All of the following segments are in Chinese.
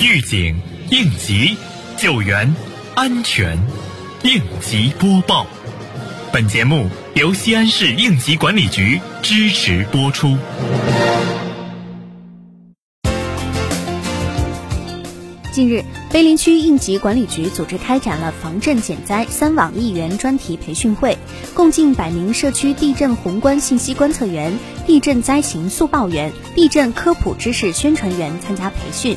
预警、应急、救援、安全，应急播报。本节目由西安市应急管理局支持播出。近日，碑林区应急管理局组织开展了防震减灾三网一员专题培训会，共近百名社区地震宏观信息观测员、地震灾情速报员、地震科普知识宣传员参加培训。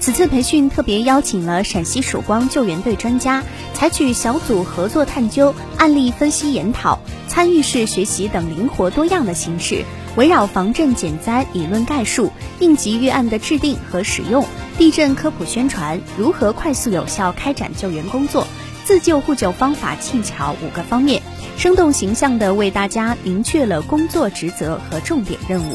此次培训特别邀请了陕西曙光救援队专家，采取小组合作探究、案例分析研讨、参与式学习等灵活多样的形式，围绕防震减灾理论概述、应急预案的制定和使用、地震科普宣传、如何快速有效开展救援工作、自救互救方法技巧五个方面，生动形象地为大家明确了工作职责和重点任务。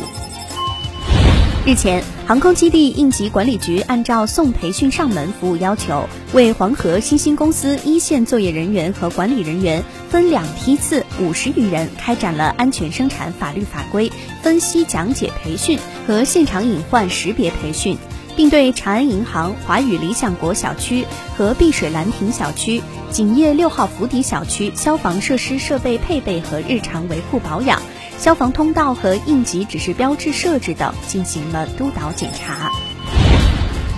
日前，航空基地应急管理局按照送培训上门服务要求，为黄河新兴公司一线作业人员和管理人员分两批次五十余人开展了安全生产法律法规分析讲解培训和现场隐患识别培训，并对长安银行华宇理想国小区和碧水兰亭小区、景业六号府邸小区消防设施设备配备和日常维护保养。消防通道和应急指示标志设置等进行了督导检查。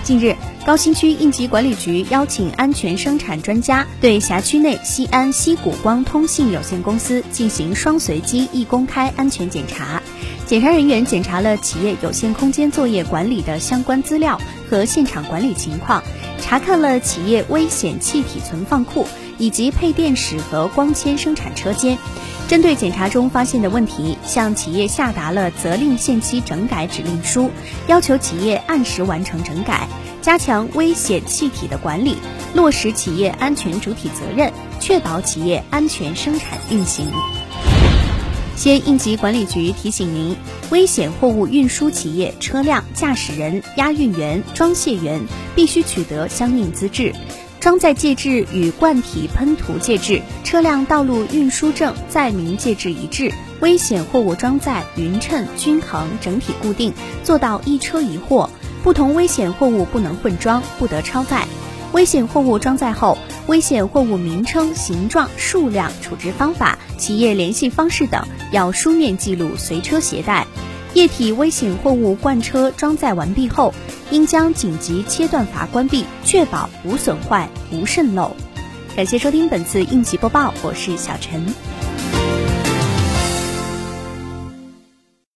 近日，高新区应急管理局邀请安全生产专家对辖区内西安西谷光通信有限公司进行双随机一公开安全检查。检查人员检查了企业有限空间作业管理的相关资料和现场管理情况，查看了企业危险气体存放库以及配电室和光纤生产车间。针对检查中发现的问题，向企业下达了责令限期整改指令书，要求企业按时完成整改，加强危险气体的管理，落实企业安全主体责任，确保企业安全生产运行。西安应急管理局提醒您：危险货物运输企业车辆驾驶人、押运员、装卸员必须取得相应资质。装载介质与罐体喷涂介质、车辆道路运输证载明介质一致，危险货物装载匀称、均衡、整体固定，做到一车一货。不同危险货物不能混装，不得超载。危险货物装载后，危险货物名称、形状、数量、处置方法、企业联系方式等要书面记录，随车携带。液体危险货物罐车装载完毕后，应将紧急切断阀关闭，确保无损坏、无渗漏。感谢收听本次应急播报，我是小陈。